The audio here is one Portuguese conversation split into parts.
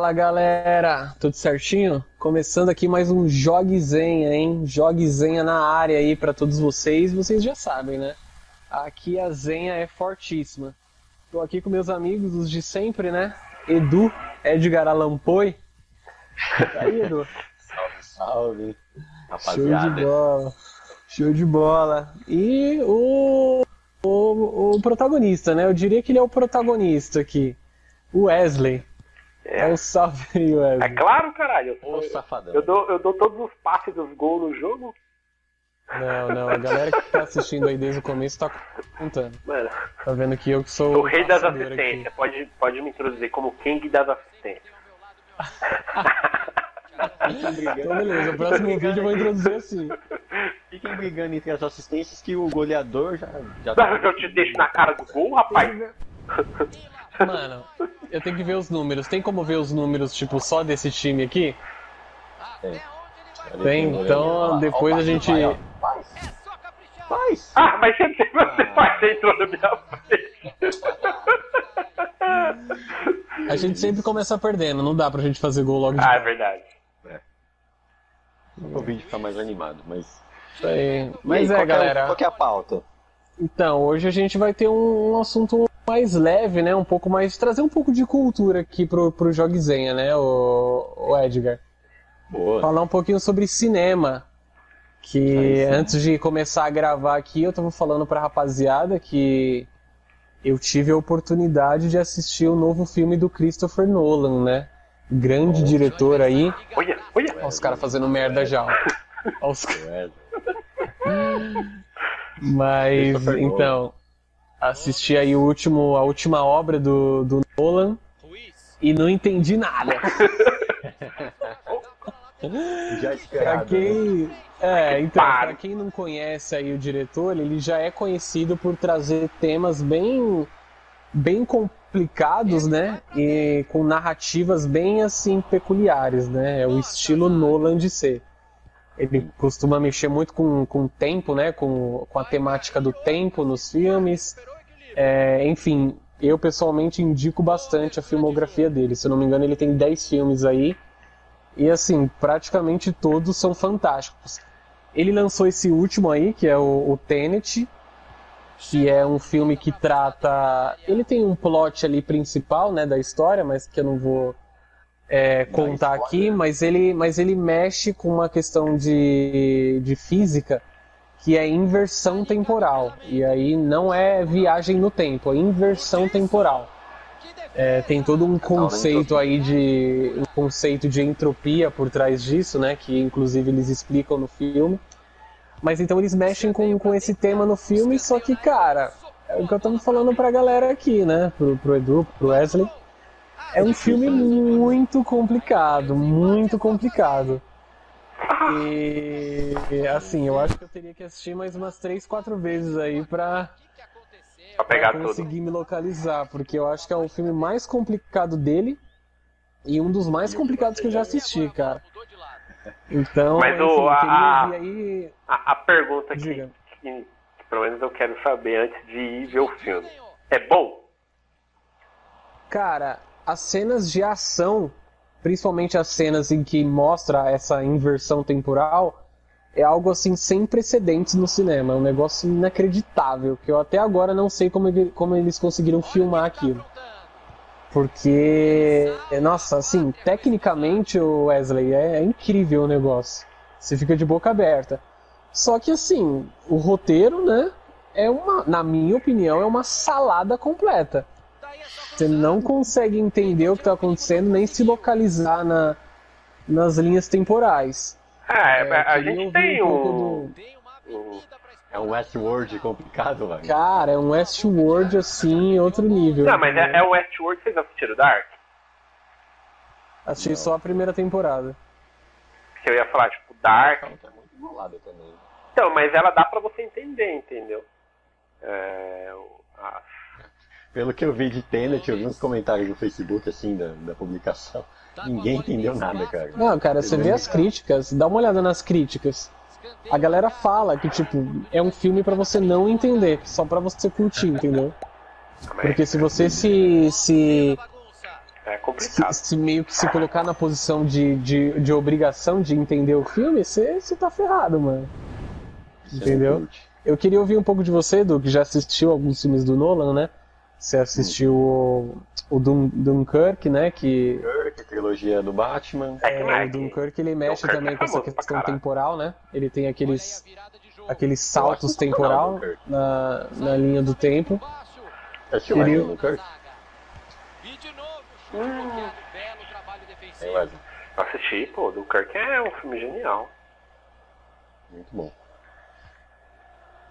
Fala galera, tudo certinho? Começando aqui mais um Joguezenha, hein? Joguezenha na área aí para todos vocês, vocês já sabem, né? Aqui a Zenha é fortíssima. Tô aqui com meus amigos, os de sempre, né? Edu, Edgar Alampoi. Tá aí, Edu? salve, salve, rapaziada. Show de bola, show de bola. E o, o, o protagonista, né? Eu diria que ele é o protagonista aqui, o Wesley. É. um salve Wesley. É claro, caralho. Ô, eu, safadão. Eu dou, eu dou todos os passes dos gols no jogo. Não, não, a galera que tá assistindo aí desde o começo tá contando. Mano. Tá vendo que eu que sou o rei das assistências. Pode, pode me introduzir como King das assistências. então beleza, o próximo vídeo eu vou introduzir assim. Fiquem brigando entre as assistências que o goleador já. já tá... Eu te deixo na cara do gol, rapaz. Mano, eu tenho que ver os números. Tem como ver os números, tipo, só desse time aqui? Tem. Tem, então depois a gente. Faz! Ah, mas sempre você faz, você entrou na minha frente. A gente sempre começa perdendo, não dá pra gente fazer gol logo de Ah, é verdade. O vídeo fica mais animado, mas. Isso aí. Mas aí, é, qual que galera. Qual que é a pauta? Então, hoje a gente vai ter um, um assunto mais leve, né? Um pouco mais. trazer um pouco de cultura aqui pro, pro Joguezenha, né, o, o Edgar? Boa. Falar um pouquinho sobre cinema. Que antes de começar a gravar aqui, eu tava falando pra rapaziada que eu tive a oportunidade de assistir o novo filme do Christopher Nolan, né? Grande diretor aí. Olha, olha. Olha os caras fazendo merda já. Olha os. Mas então, assisti aí o último, a última obra do, do Nolan e não entendi nada. Já Pra esperado. né? quem, é, então, Para. pra quem não conhece aí o diretor, ele já é conhecido por trazer temas bem bem complicados, né? E com narrativas bem assim peculiares, né? É o estilo Nolan de ser. Ele costuma mexer muito com, com o tempo, né? Com, com a temática do tempo nos filmes. É, enfim, eu pessoalmente indico bastante a filmografia dele. Se não me engano, ele tem 10 filmes aí. E assim, praticamente todos são fantásticos. Ele lançou esse último aí, que é o, o Tenet, que é um filme que trata. Ele tem um plot ali principal, né, da história, mas que eu não vou é, contar aqui, mas ele, mas ele mexe com uma questão de, de física que é inversão temporal. E aí não é viagem no tempo, é inversão temporal. É, tem todo um conceito aí de um conceito de entropia por trás disso, né? Que inclusive eles explicam no filme. Mas então eles mexem com, com esse tema no filme, só que, cara, é o que eu tô falando pra galera aqui, né? Pro, pro Edu, pro Wesley. É um filme muito complicado, muito complicado. E assim, eu acho que eu teria que assistir mais umas três, quatro vezes aí pra, Pra pegar pra tudo. conseguir me localizar, porque eu acho que é o filme mais complicado dele e um dos mais complicados que eu já assisti, cara. Então, Mas enfim, o- a- aí. A, a pergunta que, que, que pelo menos eu quero saber antes de ir ver o filme. É bom? Cara, as cenas de ação, principalmente as cenas em que mostra essa inversão temporal, é algo assim sem precedentes no cinema. É um negócio inacreditável, que eu até agora não sei como, ele- como eles conseguiram filmar aquilo. Porque, nossa, assim, tecnicamente, o Wesley, é, é incrível o negócio. Você fica de boca aberta. Só que, assim, o roteiro, né, é uma, na minha opinião, é uma salada completa. Você não consegue entender o que está acontecendo, nem se localizar na, nas linhas temporais. É, É, a queria gente tem um um. do- um- É um Westworld complicado, velho. Cara, é um Westworld assim, outro nível. Não, mas é, é o Westworld, vocês assistiram Dark? Achei só a primeira temporada. Que eu ia falar, tipo, Dark. Então, tá muito enrolado também. Então, mas ela dá pra você entender, entendeu? É, a- Pelo que eu vi de Tenet, eu vi uns comentários no Facebook, assim, da, da publicação. Ninguém entendeu nada, cara. Não, cara, você vê as críticas, dá uma olhada nas críticas. A galera fala que, tipo, é um filme pra você não entender, só pra você curtir, entendeu? Porque se você se, se É complicado. Se, se meio que se colocar na posição de, de, de obrigação de entender o filme, você, você tá ferrado, mano. Entendeu? Eu queria ouvir um pouco de você, Edu, que já assistiu alguns filmes do Nolan, né? Você assistiu o, o Dun, Dunkirk, né? Que Kirk, a trilogia do Batman. É é, o Dunkirk ele mexe Dunkirk também é com essa questão temporal, né? Ele tem aqueles, aqueles saltos temporal Dunkirk. na, na linha do tempo. Você assistiu mais Queria- um Kirk? Hum. Tem assisti, pô, do Kirk é um filme genial. Muito bom.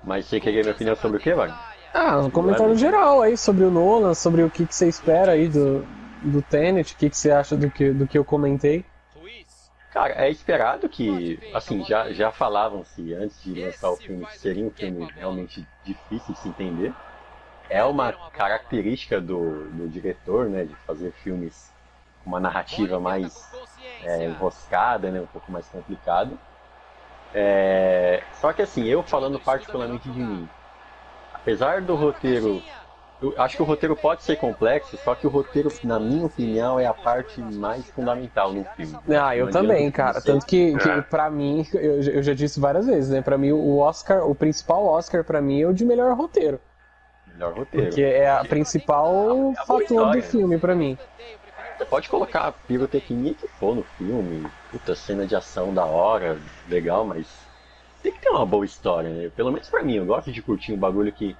Mas você queria minha opinião sobre o que, Wagner? Ah, um comentário geral aí sobre o Nolan, sobre o que, que você espera aí do, do Tenet, o que, que você acha do que, do que eu comentei. Cara, é esperado que, assim, já, já falavam-se antes de lançar o filme que seria um filme realmente difícil de se entender. É uma característica do, do diretor, né, de fazer filmes com uma narrativa mais é, enroscada, né, um pouco mais complicado. É, só que assim, eu falando particularmente de mim, apesar do roteiro, eu acho que o roteiro pode ser complexo, só que o roteiro, na minha opinião, é a parte mais fundamental no filme. Ah, eu também, cara. Tanto que, que É. pra mim, eu, já- eu já disse várias vezes, né? Pra mim, o Oscar, o principal Oscar pra mim é o de melhor roteiro. Melhor roteiro. Porque é a principal É a fator do história. filme pra mim. Você pode colocar a pirotecnia que for no filme, puta cena de ação da hora, legal, mas tem que ter uma boa história, né? Pelo menos pra mim, eu gosto de curtir um bagulho que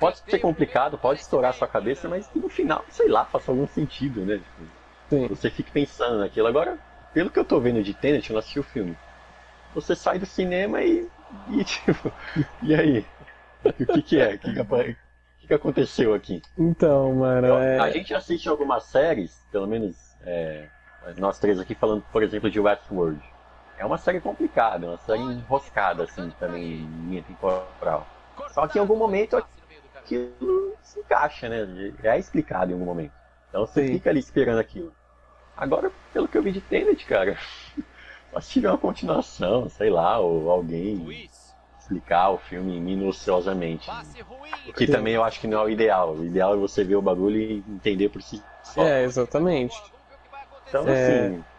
pode ser complicado, pode estourar a sua cabeça, mas que no final, sei lá, faça algum sentido, né? Tipo, Sim. Você fica pensando naquilo. Agora, pelo que eu tô vendo de Tenet, eu não assisti o filme. Você sai do cinema e, e tipo, e aí? O que que é? O que que, que aconteceu aqui? Então, mano, é. A gente assiste algumas séries, pelo menos é, nós três aqui falando, por exemplo, de Westworld. É uma série complicada, é uma série enroscada, assim, também em linha temporal. Só que em algum momento aquilo se encaixa, né? É explicado em algum momento. Então você Sim. fica ali esperando aquilo. Agora, pelo que eu vi de Tenet, cara, só se tiver uma continuação, sei lá, ou alguém explicar o filme minuciosamente. O que também eu acho que não é o ideal. O ideal é você ver o bagulho e entender por si só. É, exatamente. Então, É. assim.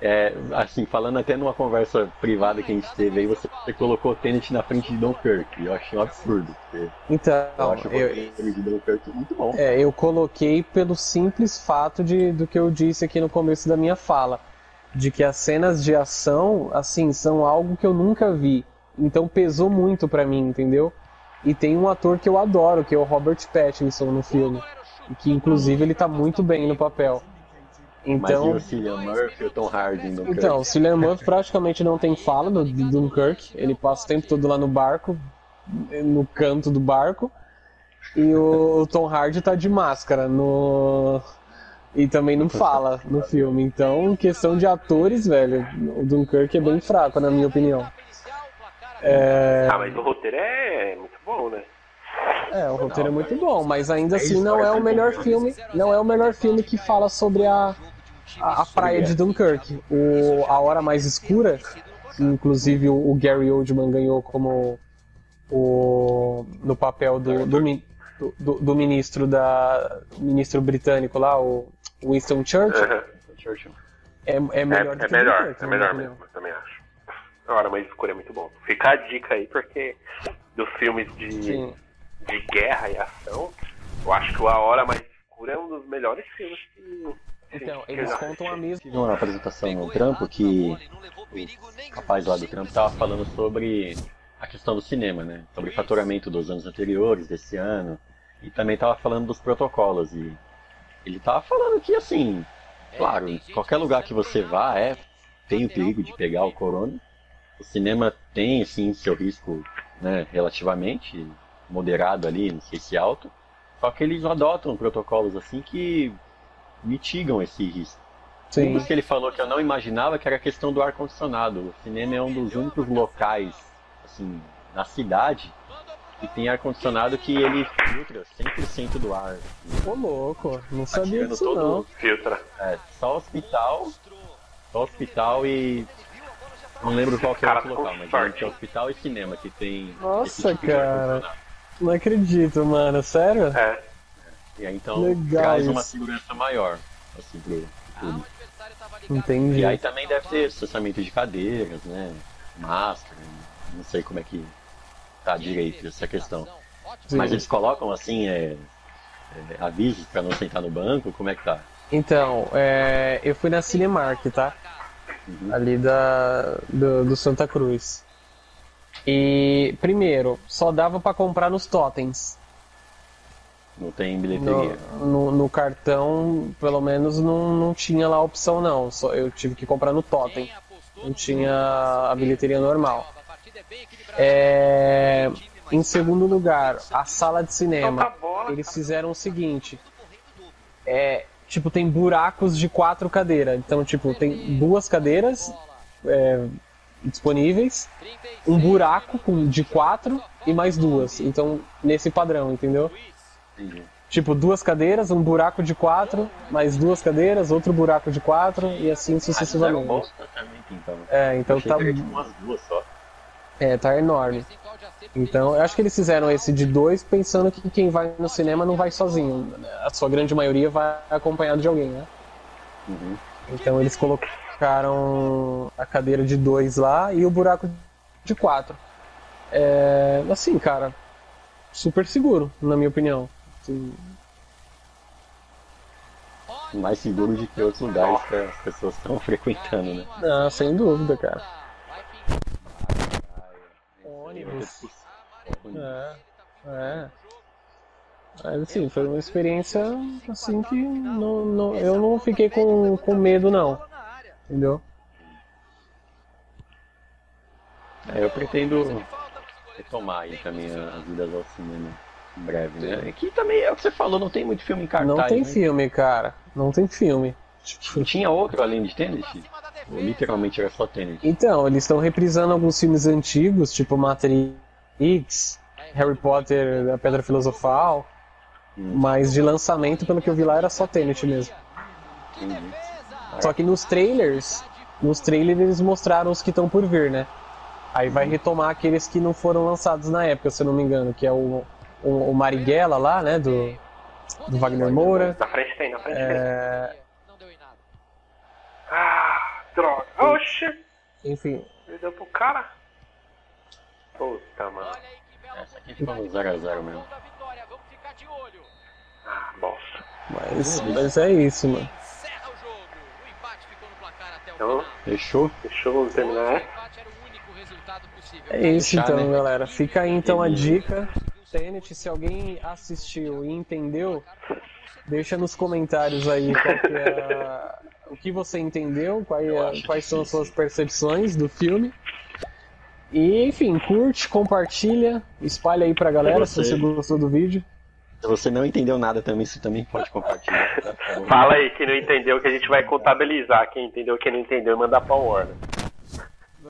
É, assim, falando até numa conversa privada que a gente teve aí, você, você colocou o Tenet na frente de Dunkirk. Eu achei um absurdo. porque eu Então, acho o eu, roteiro de Dunkirk muito bom. é, eu coloquei pelo simples fato de, do que eu disse aqui no começo da minha fala. De que as cenas de ação, assim, são algo que eu nunca vi. Então pesou muito pra mim, entendeu? E tem um ator que eu adoro, que é o Robert Pattinson no filme. E que inclusive ele tá muito bem no papel. Mas e Então, o Cillian Murphy e o Tom Hardy em Dunkirk? então, o Cillian Murphy praticamente não tem fala no do Dunkirk. Ele passa o tempo todo lá no barco, no canto do barco. E o, Tom Hardy tá de máscara no e também não fala no filme. Então, em questão de atores, velho, o Dunkirk é bem fraco, na minha opinião. É, Ah, mas o roteiro é muito bom, né? é, o roteiro é muito bom, mas ainda assim não é o melhor filme, não é o melhor filme que fala sobre a, a, a praia de Dunkirk. O A Hora Mais Escura, inclusive o, o Gary Oldman ganhou como o no papel do, do, do, do ministro da ministro britânico lá, o Winston Churchill, é, é É, melhor é que melhor, Dunkirk, é melhor mesmo, eu também acho. A Hora Mais Escura é muito bom. Fica a dica aí, porque dos filmes de, Sim. de guerra e ação, eu acho que A Hora Mais Escura é um dos melhores filmes que. Então, eles já contam a mesma Tive uma apresentação no trampo que o rapaz lá do trampo tava falando sobre a questão do cinema, né? Sobre o faturamento dos anos anteriores, desse ano. E também tava falando dos protocolos. E ele tava falando que, assim, claro, em qualquer lugar que você vá, é, tem o perigo de pegar o corona. O cinema tem, assim, seu risco, né, relativamente moderado ali, não sei se alto. Só que eles adotam protocolos, assim, que mitigam esse risco. Um Sim. dos que ele falou que eu não imaginava que era a questão do ar-condicionado. O cinema é um dos únicos locais, assim, na cidade que tem ar-condicionado que ele filtra 100% do ar. Ô louco, não sabia disso todo- não. Filtra. É, só hospital, só hospital e. Não lembro qual que é o outro local, mas é hospital e cinema que tem. Nossa, tipo cara. Não acredito, mano, sério? É. E aí então Legal traz uma isso. segurança maior, assim, pro público. Entendi. E aí também deve ter estacionamento de cadeiras, né? Máscara, não sei como é que tá direito essa questão. Sim. Mas eles colocam assim, é, é, avisos pra não sentar no banco, como é que tá? Então, é, eu fui na Cinemark, tá? Uhum. Ali da, do, do Santa Cruz. E, primeiro, só dava pra comprar nos totens. Não tem No, bilheteria. no, no cartão, pelo menos, não, não tinha lá a opção, não. Só, eu tive que comprar no totem. Não tinha a bilheteria normal. É, em segundo lugar, a sala de cinema. A bola, Eles fizeram o seguinte. É, tipo, tem buracos de quatro cadeiras. Então, tipo, tem duas cadeiras é, disponíveis, um buraco de quatro e mais duas. Então, nesse padrão, entendeu? Entendi. Tipo, duas cadeiras, um buraco de quatro, mais duas cadeiras, outro buraco de quatro e assim Ah, sucessivamente. estacionamento, então. É, então Achei tá, que era, tipo, é, tá enorme. Então, eu acho que eles fizeram esse de dois pensando que quem vai no cinema não vai sozinho. A sua grande maioria vai acompanhado de alguém, né? Uhum. Então eles colocaram a cadeira de dois lá e o buraco de quatro. É, assim, cara, super seguro, na minha opinião. Assim, Mais seguro de que outros lugares que as pessoas estão frequentando, né? ah, sem dúvida, cara. Ônibus. É, é. Mas assim, foi uma experiência assim que não, não- eu não fiquei com, com medo não. Entendeu? É, eu pretendo retomar aí também as idas ao cinema em breve, né? Aqui também é o que você falou, não tem muito filme em cartaz, Não tem né? filme, cara. Não tem filme. Tipo, Tinha outro além de? Ou literalmente era só Tenet? Então, eles estão reprisando alguns filmes antigos, tipo Matrix, Harry Potter, A Pedra Filosofal, Hum. mas de lançamento, pelo que eu vi lá, era só Tenet mesmo. Entendi. Só que nos trailers, nos trailers eles mostraram os que estão por vir, né? Aí vai retomar aqueles que não foram lançados na época, se eu não me engano, que é o, o, o Marighella lá, né, do, do Wagner Moura. Na frente tem, na frente tem. É, Ah, droga. Oxi. enfim, Ele deu pro cara. Puta, mano. Essa aqui ficou no 0x0 mesmo. Ah, bosta. mas, mas é isso, mano. Então, Fechou? fechou, vamos terminar. é? É isso então, né? galera. Fica aí então a dica. Tenet, se alguém assistiu e entendeu, deixa nos comentários aí qual que é a- o que você entendeu, quais, acho quais são as suas percepções do filme. E enfim, curte, compartilha, espalha aí pra galera se você- você gostou do vídeo. Se você não entendeu nada também, você também pode compartilhar. Tá? Fala aí quem não entendeu que a gente vai contabilizar. Quem entendeu, quem não entendeu, e mandar pra Warner.